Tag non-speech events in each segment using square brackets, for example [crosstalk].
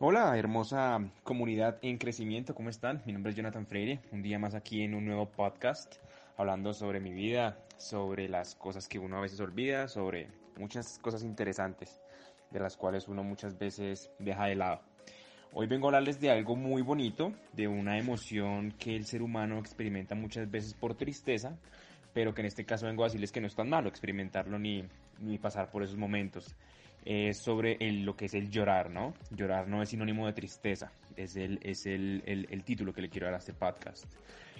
Hola, hermosa comunidad en crecimiento, ¿cómo están? Mi nombre es Jonathan Freire, un día más aquí en un nuevo podcast, hablando sobre mi vida, sobre las cosas que uno a veces olvida, sobre muchas cosas interesantes, de las cuales uno muchas veces deja de lado. Hoy vengo a hablarles de algo muy bonito, de una emoción que el ser humano experimenta muchas veces por tristeza, pero que en este caso vengo a decirles que no es tan malo experimentarlo ni, ni pasar por esos momentos es sobre lo que es el llorar, ¿no? Llorar no es sinónimo de tristeza, es, el, es el, el, título que le quiero dar a este podcast.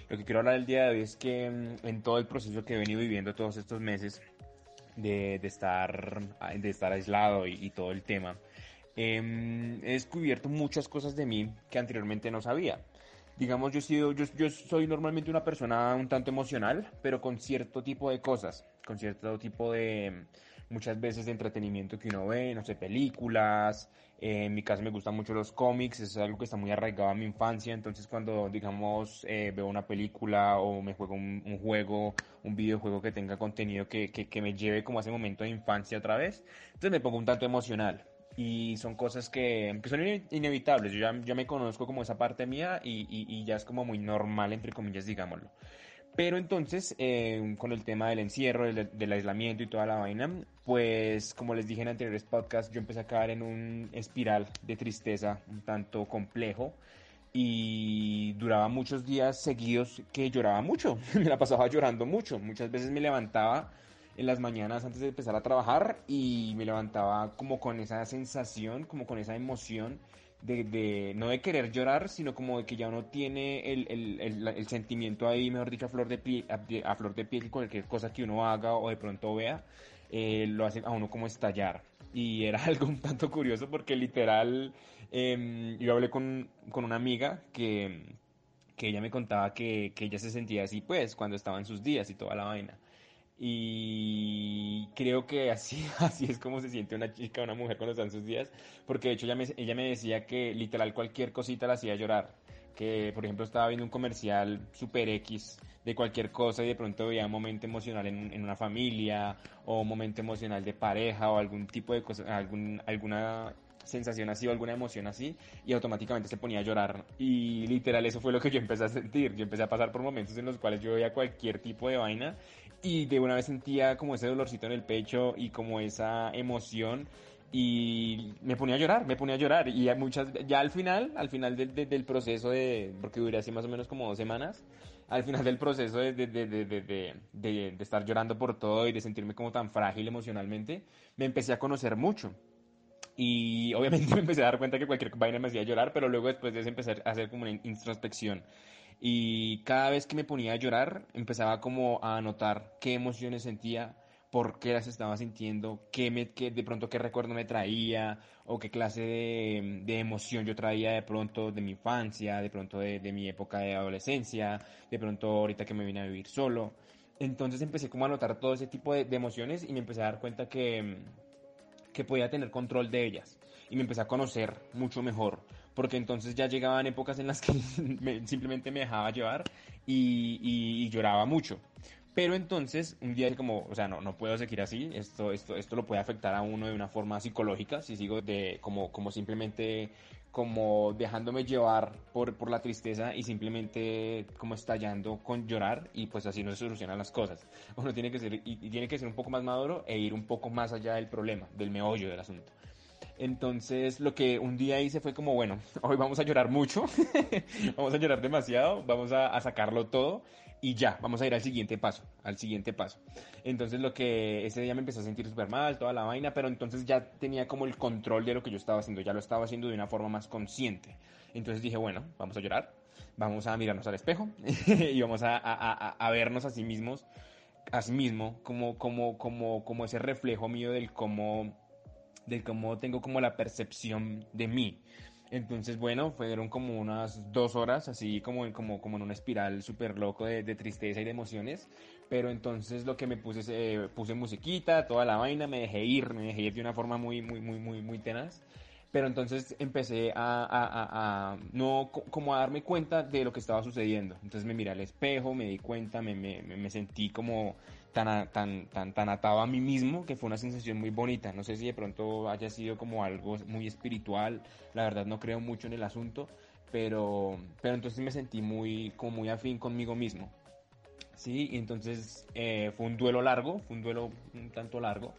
Lo que quiero hablar el día de hoy es que mm, en todo el proceso que he venido viviendo todos estos meses de, de estar, de estar aislado y, todo el tema, em, he descubierto muchas cosas de mí que anteriormente no sabía digamos, yo, he yo, soy normalmente una persona un tanto emocional, pero con cierto tipo de cosas, con cierto tipo de, muchas veces de entretenimiento que uno ve, no sé, películas, eh, en mi caso me gustan mucho los cómics, es algo que está muy arraigado a mi infancia, entonces cuando, digamos, eh, veo una película o me juego un, juego, un videojuego que tenga contenido que, que, que me lleve como a ese momento de infancia otra vez, entonces me pongo un tanto emocional y son cosas que, que son inevitables. Yo ya, me conozco como esa parte mía y, y, y, ya es como muy normal, entre comillas, digámoslo. Pero entonces, eh, con el tema del encierro, del, del, aislamiento y toda la vaina, pues como les dije en anteriores podcasts, yo empecé a caer en un espiral de tristeza un tanto complejo y duraba muchos días seguidos que lloraba mucho, [laughs] me la pasaba llorando mucho, muchas veces me levantaba en las mañanas antes de empezar a trabajar y me levantaba como con esa sensación, como con esa emoción de, de, no de querer llorar, sino como de que ya uno tiene el, el, el, sentimiento ahí, mejor dicho, a flor de piel, a, flor de piel, cualquier cosa que uno haga o de pronto vea, eh, lo hace a uno como estallar. Y era [laughs] algo un tanto curioso porque literal, eh, yo hablé con, con una amiga que, que ella me contaba que, que ella se sentía así pues cuando estaba en sus días y toda la vaina. Y creo que así, [laughs] así es como se siente una chica, una mujer cuando está en sus días, porque de hecho ella me, ella me decía que literal cualquier cosita la hacía llorar. Que por ejemplo estaba viendo un comercial super X de cualquier cosa y de pronto veía un momento emocional en, en una familia o un momento emocional de pareja o algún tipo de cosa, algún, alguna sensación así o alguna emoción así y automáticamente se ponía a llorar. Y literal eso fue lo que yo empecé a sentir. Yo empecé a pasar por momentos en los cuales yo veía cualquier tipo de vaina y de una vez sentía como ese dolorcito en el pecho y como esa emoción y me ponía a llorar, me ponía a llorar y muchas, ya al final, al final del, del proceso de, porque duré así más o menos como dos semanas, al final del proceso de, de, de, de, estar llorando por todo y de sentirme como tan frágil emocionalmente, me empecé a conocer mucho. Y obviamente [laughs] me empecé a dar cuenta que cualquier vaina me hacía llorar, pero luego después de eso empecé a hacer como una introspección. Y cada vez que me ponía a llorar, empezaba como a notar qué emociones sentía, por qué las estaba sintiendo, qué, me, de pronto qué recuerdo me traía, o qué clase de, de, emoción yo traía de pronto de mi infancia, de pronto de, de mi época de adolescencia, de pronto ahorita que me vine a vivir solo. Entonces empecé como a notar todo ese tipo de, de emociones y me empecé a dar cuenta que que podía tener control de ellas. Y me empecé a conocer mucho mejor, porque entonces ya llegaban épocas en las que [laughs] simplemente me dejaba llevar y, y, lloraba mucho. Pero entonces, un día como, o sea, no, no puedo seguir así, esto, esto, esto lo puede afectar a uno de una forma psicológica, si sigo de, como, como simplemente, como dejándome llevar por, por la tristeza y simplemente como estallando con llorar y pues así no se solucionan las cosas. Uno tiene que ser, y, y tiene que ser un poco más maduro e ir un poco más allá del problema, del meollo del asunto. Entonces lo que un día hice fue como, bueno, [laughs] hoy vamos a llorar mucho, [laughs] vamos a llorar demasiado, vamos a, sacarlo todo y ya, vamos a ir al siguiente paso, al siguiente paso. Entonces lo que ese día me empezó a sentir súper mal, toda la vaina, pero entonces ya tenía como el control de lo que yo estaba haciendo, ya lo estaba haciendo de una forma más consciente. Entonces dije, bueno, vamos a llorar, vamos a mirarnos al espejo [laughs] y vamos a, a, a vernos a sí mismos, a sí mismo, como, como, como, como ese reflejo mío del cómo de cómo tengo como la percepción de mí. Entonces, bueno, fueron como unas dos horas, así como, como, como en una espiral súper loco de, de, tristeza y de emociones. Pero entonces lo que me puse, eh, puse musiquita, toda la vaina, me dejé ir, me dejé ir de una forma muy, muy, muy, muy, muy tenaz. Pero entonces empecé a, no como a darme cuenta de lo que estaba sucediendo. Entonces me miré al espejo, me di cuenta, me, me, me sentí como tan, tan, tan, tan atado a mí mismo que fue una sensación muy bonita. No sé si de pronto haya sido como algo muy espiritual, la verdad no creo mucho en el asunto, pero, pero entonces me sentí muy, como muy afín conmigo mismo. Sí, y entonces eh, fue un duelo largo, fue un duelo un tanto largo,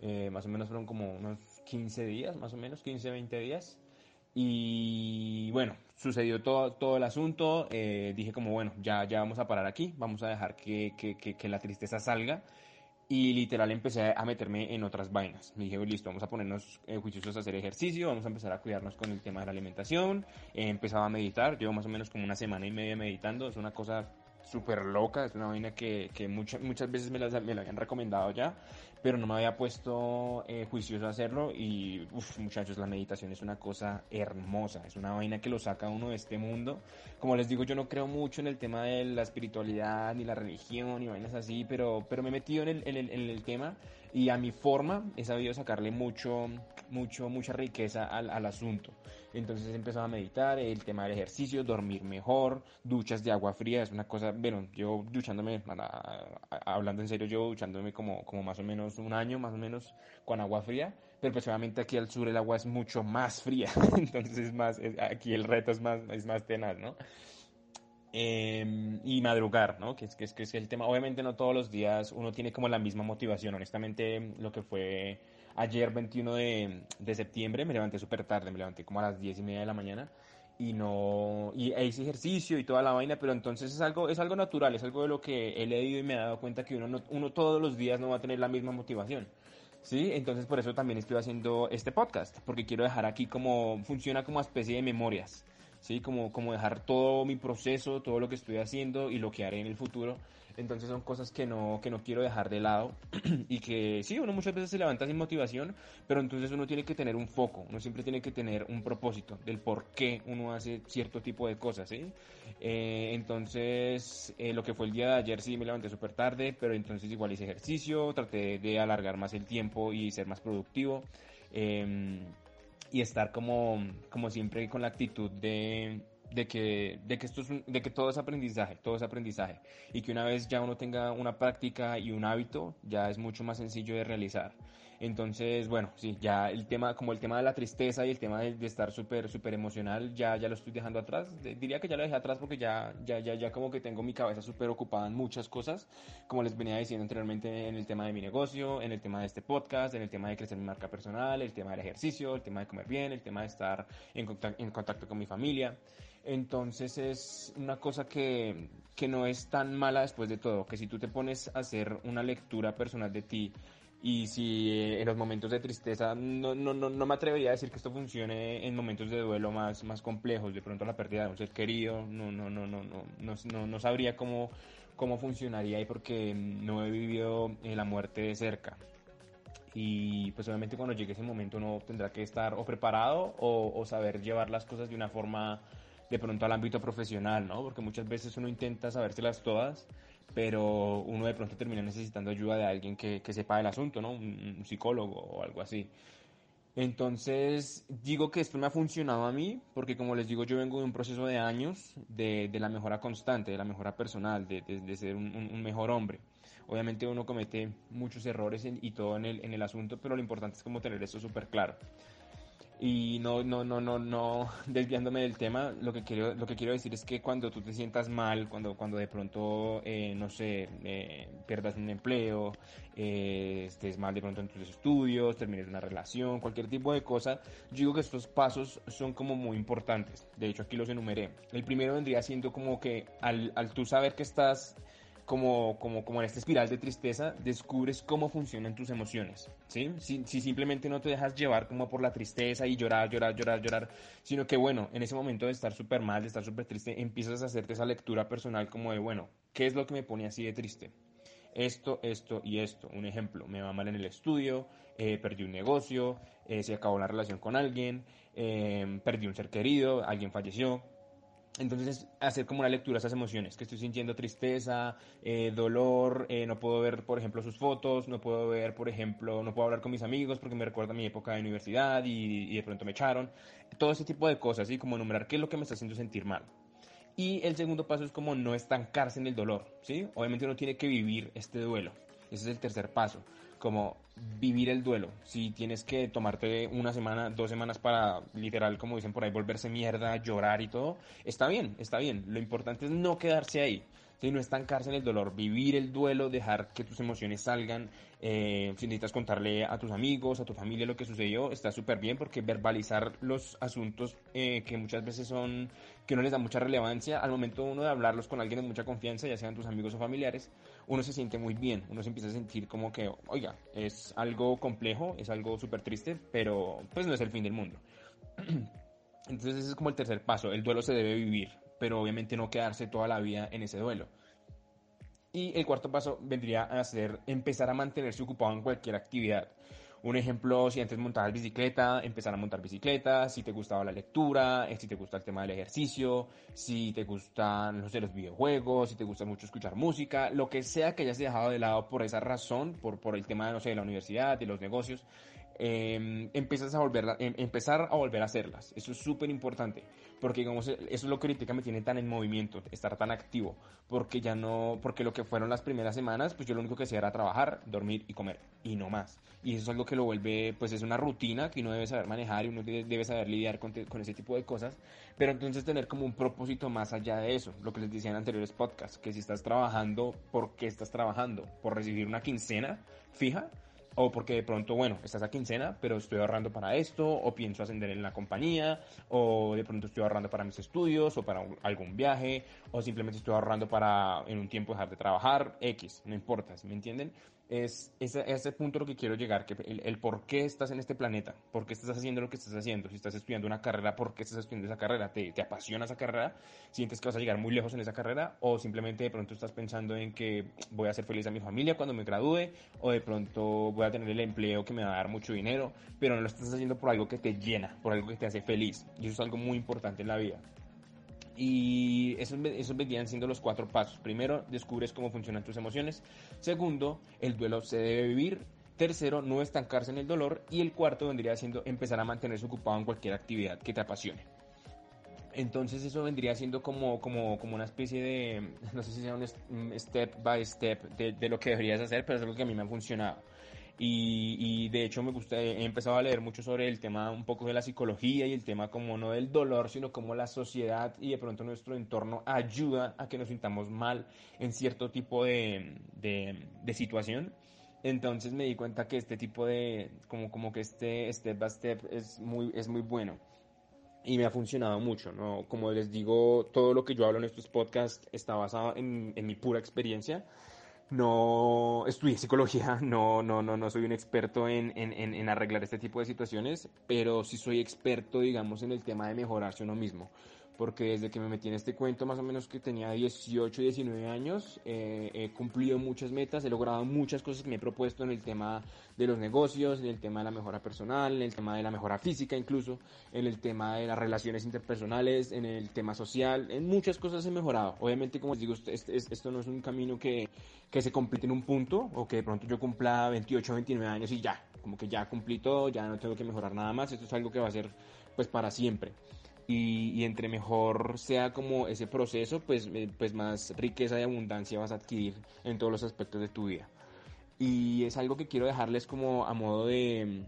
eh, más o menos fueron como unos 15 días, más o menos, 15, 20 días. Y bueno, sucedió todo, todo el asunto. Eh, dije como, bueno, ya, ya vamos a parar aquí, vamos a dejar que, que, que, la tristeza salga. Y literal empecé a meterme en otras vainas. Me dije, listo, vamos a ponernos eh, juiciosos a hacer ejercicio, vamos a empezar a cuidarnos con el tema de la alimentación. Eh, empezaba a meditar, llevo más o menos como una semana y media meditando. Es una cosa súper loca, es una vaina que, que muchas, muchas veces me la, me la habían recomendado ya, pero no me había puesto eh, juicioso a hacerlo y, muchachos, la meditación es una cosa hermosa, es una vaina que lo saca uno de este mundo. Como les digo, yo no creo mucho en el tema de la espiritualidad ni la religión y vainas así, pero, pero me he metido en el, en el, en el tema y a mi forma he sabido sacarle mucho, mucho, mucha riqueza al, al asunto. Entonces he empezado a meditar, el tema del ejercicio, dormir mejor, duchas de agua fría, es una cosa, bueno, yo duchándome, hablando en serio, yo duchándome como, como más o menos un año, más o menos, con agua fría, pero pues obviamente aquí al sur el agua es mucho más fría, [laughs] entonces es más, aquí el reto es más, es más tenaz, ¿no? Em, y madrugar, ¿no? Que es, que, es, que es el tema. Obviamente no todos los días uno tiene como la misma motivación. Honestamente, lo que fue ayer 21 de, de septiembre, me levanté súper tarde, me levanté como a las 10 y media de la mañana y no y hice ejercicio y toda la vaina, pero entonces es algo es algo natural, es algo de lo que he leído y me he dado cuenta que uno no, uno todos los días no va a tener la misma motivación. ¿Sí? Entonces por eso también estoy haciendo este podcast, porque quiero dejar aquí como funciona como especie de memorias. ¿Sí? Como, como dejar todo mi proceso, todo lo que estoy haciendo y lo que haré en el futuro. Entonces son cosas que no, que no quiero dejar de lado [clears throat] y que sí, uno muchas veces se levanta sin motivación, pero entonces uno tiene que tener un foco, uno siempre tiene que tener un propósito del por qué uno hace cierto tipo de cosas, ¿sí? Eh, entonces, eh, lo que fue el día de ayer sí me levanté súper tarde, pero entonces igual hice ejercicio, traté de alargar más el tiempo y ser más productivo. Eh, y estar como, como siempre con la actitud de, de que, de que, esto es de que todo es aprendizaje, todo es aprendizaje. Y que una vez ya uno tenga una práctica y un hábito, ya es mucho más sencillo de realizar. Entonces, bueno, sí, ya el tema, como el tema de la tristeza y el tema de, estar súper, súper emocional, ya, ya lo estoy dejando atrás. diría que ya lo dejé atrás porque ya, ya, ya, ya como que tengo mi cabeza súper ocupada en muchas cosas, como les venía diciendo anteriormente en el tema de mi negocio, en el tema de este podcast, en el tema de crecer mi marca personal, el tema del ejercicio, el tema de comer bien, el tema de estar en contacto, en contacto con mi familia. Entonces es una cosa que, que no es tan mala después de todo, que si tú te pones a hacer una lectura personal de ti, y si eh, en los momentos de tristeza, no, no, no, no me atrevería a decir que esto funcione en momentos de duelo más, más complejos, de pronto la pérdida de un ser querido, no, no, no, no, no, no, no sabría cómo, cómo funcionaría ahí porque no he vivido eh, la muerte de cerca. Y pues obviamente cuando llegue ese momento uno tendrá que estar o preparado o, o saber llevar las cosas de una forma de pronto al ámbito profesional, ¿no? Porque muchas veces uno intenta sabérselas todas pero uno de pronto termina necesitando ayuda de alguien que, que sepa el asunto, ¿no? Un, psicólogo o algo así. Entonces, digo que esto me ha funcionado a mí, porque como les digo, yo vengo de un proceso de años de, de la mejora constante, de la mejora personal, de, de, ser un, un, mejor hombre. Obviamente uno comete muchos errores y todo en el, en el asunto, pero lo importante es como tener esto súper claro. Y no, no, no, no, no, desviándome del tema, lo que quiero, lo que quiero decir es que cuando tú te sientas mal, cuando, cuando de pronto, eh, no sé, eh, pierdas un empleo, eh, estés mal de pronto en tus estudios, termines una relación, cualquier tipo de cosa, yo digo que estos pasos son como muy importantes. De hecho, aquí los enumeré. El primero vendría siendo como que al, al tú saber que estás como, como, como en esta espiral de tristeza, descubres cómo funcionan tus emociones, ¿sí? Si, si, simplemente no te dejas llevar como por la tristeza y llorar, llorar, llorar, llorar, sino que bueno, en ese momento de estar súper mal, de estar súper triste, empiezas a hacerte esa lectura personal como de, bueno, ¿qué es lo que me pone así de triste? Esto, esto y esto. Un ejemplo, me va mal en el estudio, eh, perdí un negocio, eh, se acabó la relación con alguien, eh, perdí un ser querido, alguien falleció, Entonces es hacer como una lectura de esas emociones, que estoy sintiendo tristeza, eh, dolor, eh, no puedo ver, por ejemplo, sus fotos, no puedo ver, por ejemplo, no puedo hablar con mis amigos porque me recuerda mi época de universidad y, y de pronto me echaron. Todo ese tipo de cosas, y como enumerar qué es lo que me está haciendo sentir mal. Y el segundo paso es como no estancarse en el dolor, ¿sí? Obviamente uno tiene que vivir este duelo. Ese es el tercer paso, como vivir el duelo. Si tienes que tomarte una semana, dos semanas para, literal, como dicen por ahí, volverse mierda, llorar y todo, está bien, está bien. Lo importante es no quedarse ahí no estancarse en el dolor, vivir el duelo, dejar que tus emociones salgan. Eh, si necesitas contarle a tus amigos, a tu familia lo que sucedió, está súper bien porque verbalizar los asuntos eh, que muchas veces son, que no les da mucha relevancia, al momento uno de hablarlos con alguien de mucha confianza, ya sean tus amigos o familiares, uno se siente muy bien, uno se empieza a sentir como que, oiga, es algo complejo, es algo súper triste, pero pues no es el fin del mundo. [clears throat] Entonces ese es como el tercer paso, el duelo se debe vivir, pero obviamente no quedarse toda la vida en ese duelo. Y el cuarto paso vendría a ser empezar a mantenerse ocupado en cualquier actividad. Un ejemplo, si antes montabas bicicleta, empezar a montar bicicleta, si te gustaba la lectura, eh, si te gusta el tema del ejercicio, si te gustan no sé, los videojuegos, si te gusta mucho escuchar música, lo que sea que hayas dejado de lado por esa razón, por, por el tema no sé, de la universidad, de los negocios, eh, a volver, em, empezar a volver a hacerlas. Eso es súper importante, porque digamos, eso es lo que ahorita me tiene tan en movimiento, estar tan activo, porque ya no, porque lo que fueron las primeras semanas, pues yo lo único que hacía era trabajar, dormir y comer, y no más. Y eso es algo que lo vuelve, pues es una rutina que uno debe saber manejar y uno debe saber lidiar con, con ese tipo de cosas, pero entonces tener como un propósito más allá de eso, lo que les decía en anteriores podcasts, que si estás trabajando, ¿por qué estás trabajando? ¿Por recibir una quincena fija? O porque de pronto, bueno, estás a quincena, pero estoy ahorrando para esto, o pienso ascender en la compañía, o de pronto estoy ahorrando para mis estudios, o para algún viaje, o simplemente estoy ahorrando para en un tiempo dejar de trabajar, X, no importa, ¿me entienden? Es ese, ese punto lo que quiero llegar, que el, por qué estás en este planeta, por qué estás haciendo lo que estás haciendo, si estás estudiando una carrera, por qué estás estudiando esa carrera, ¿Te, te apasiona esa carrera, sientes que vas a llegar muy lejos en esa carrera, o simplemente de pronto estás pensando en que voy a ser feliz a mi familia cuando me gradúe, o de pronto voy a tener el empleo que me va a dar mucho dinero, pero no lo estás haciendo por algo que te llena, por algo que te hace feliz, y eso es algo muy importante en la vida. Y esos, esos vendrían siendo los cuatro pasos. Primero, descubres cómo funcionan tus emociones. Segundo, el duelo se debe vivir. Tercero, no estancarse en el dolor. Y el cuarto vendría siendo empezar a mantenerse ocupado en cualquier actividad que te apasione. Entonces eso vendría siendo como, como, como una especie de, no sé si sea un step by step de, de lo que deberías hacer, pero es algo que a mí me ha funcionado. Y, de hecho me gusta, he empezado a leer mucho sobre el tema un poco de la psicología y el tema como no del dolor, sino como la sociedad y de pronto nuestro entorno ayuda a que nos sintamos mal en cierto tipo de, de, situación. Entonces me di cuenta que este tipo de, como, como que este step by step es muy, es muy bueno y me ha funcionado mucho, ¿no? Como les digo, todo lo que yo hablo en estos podcasts está basado en, en mi pura experiencia no estudié psicología, [laughs] no, no, no, no soy un experto en, en, en, arreglar este tipo de situaciones, pero sí soy experto, digamos, en el tema de mejorarse uno mismo porque desde que me metí en este cuento, más o menos que tenía 18, 19 años, eh, he cumplido muchas metas, he logrado muchas cosas que me he propuesto en el tema de los negocios, en el tema de la mejora personal, en el tema de la mejora física incluso, en el tema de las relaciones interpersonales, en el tema social, en muchas cosas he mejorado. Obviamente, como les digo, esto no es un camino que, que se complete en un punto, o que de pronto yo cumpla 28, 29 años y ya, como que ya cumplí todo, ya no tengo que mejorar nada más, esto es algo que va a ser pues para siempre y, entre mejor sea como ese proceso, pues, eh, pues más riqueza y abundancia vas a adquirir en todos los aspectos de tu vida. Y es algo que quiero dejarles como a modo de,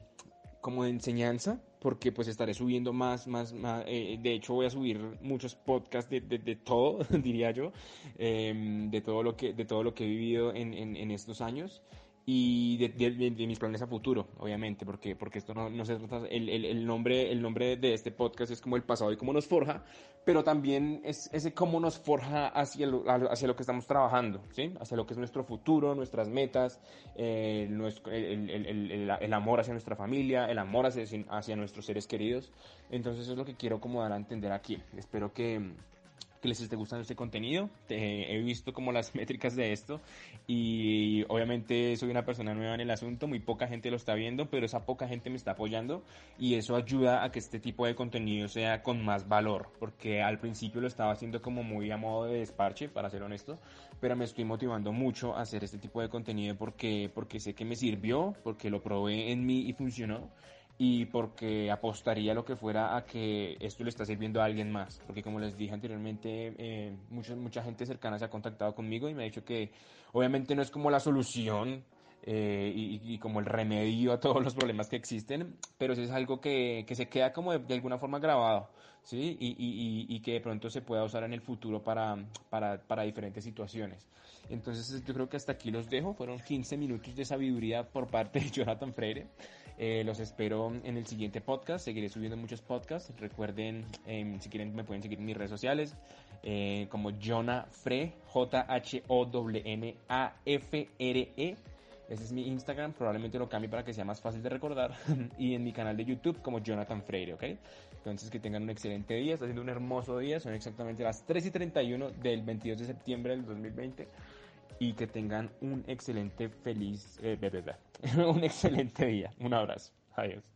como de enseñanza, porque pues estaré subiendo más, más, más eh, de hecho voy a subir muchos podcasts de, de, todo, [laughs] diría yo, em, de, todo lo que, de todo lo que he vivido en, en, en estos años y de, mis planes a futuro, obviamente, porque, porque esto no, no se trata, el, el, el, nombre, el nombre de este podcast es como el pasado y cómo nos forja, pero también es ese cómo nos forja hacia lo, hacia lo que estamos trabajando, ¿sí? hacia lo que es nuestro futuro, nuestras metas, eh, nuestro, el, el, amor hacia nuestra familia, el amor hacia, hacia nuestros seres queridos. Entonces eso es lo que quiero como dar a entender aquí. Espero que que les esté gustando este contenido. he visto como las [laughs] métricas de esto y obviamente soy una persona nueva en el asunto, muy poca gente lo está viendo, pero esa poca gente me está apoyando y eso ayuda a que este tipo de contenido sea con más valor, porque al principio lo estaba haciendo como muy a modo de desparche, para ser honesto, pero me estoy motivando mucho a hacer este tipo de contenido porque, porque sé que me sirvió, porque lo probé en mí y funcionó y porque apostaría lo que fuera a que esto le está sirviendo a alguien más. Porque como les dije anteriormente, eh, mucha, mucha gente cercana se ha contactado conmigo y me ha dicho que obviamente no es como la solución eh, y, como el remedio a todos los problemas que existen, pero es algo que, que se queda como de, alguna forma grabado, ¿sí? Y, y, y, que de pronto se pueda usar en el futuro para, para, para diferentes situaciones. Entonces yo creo que hasta aquí los dejo, fueron 15 minutos de sabiduría por parte de Jonathan Freire. Eh, los espero en el siguiente podcast. Seguiré subiendo muchos podcasts. Recuerden, em, si quieren, me pueden seguir en mis redes sociales eh, como Jonah Fre, J-H-O-N-A-F-R-E. Ese es mi Instagram, probablemente lo cambie para que sea más fácil de recordar. [laughs] y en mi canal de YouTube como Jonathan Freire, ¿ok? Entonces que tengan un excelente día, está siendo un hermoso día, son exactamente las 3 y 31 del 22 de septiembre del 2020 y que tengan un excelente feliz, eh, [laughs] un excelente día. Un abrazo. Adiós.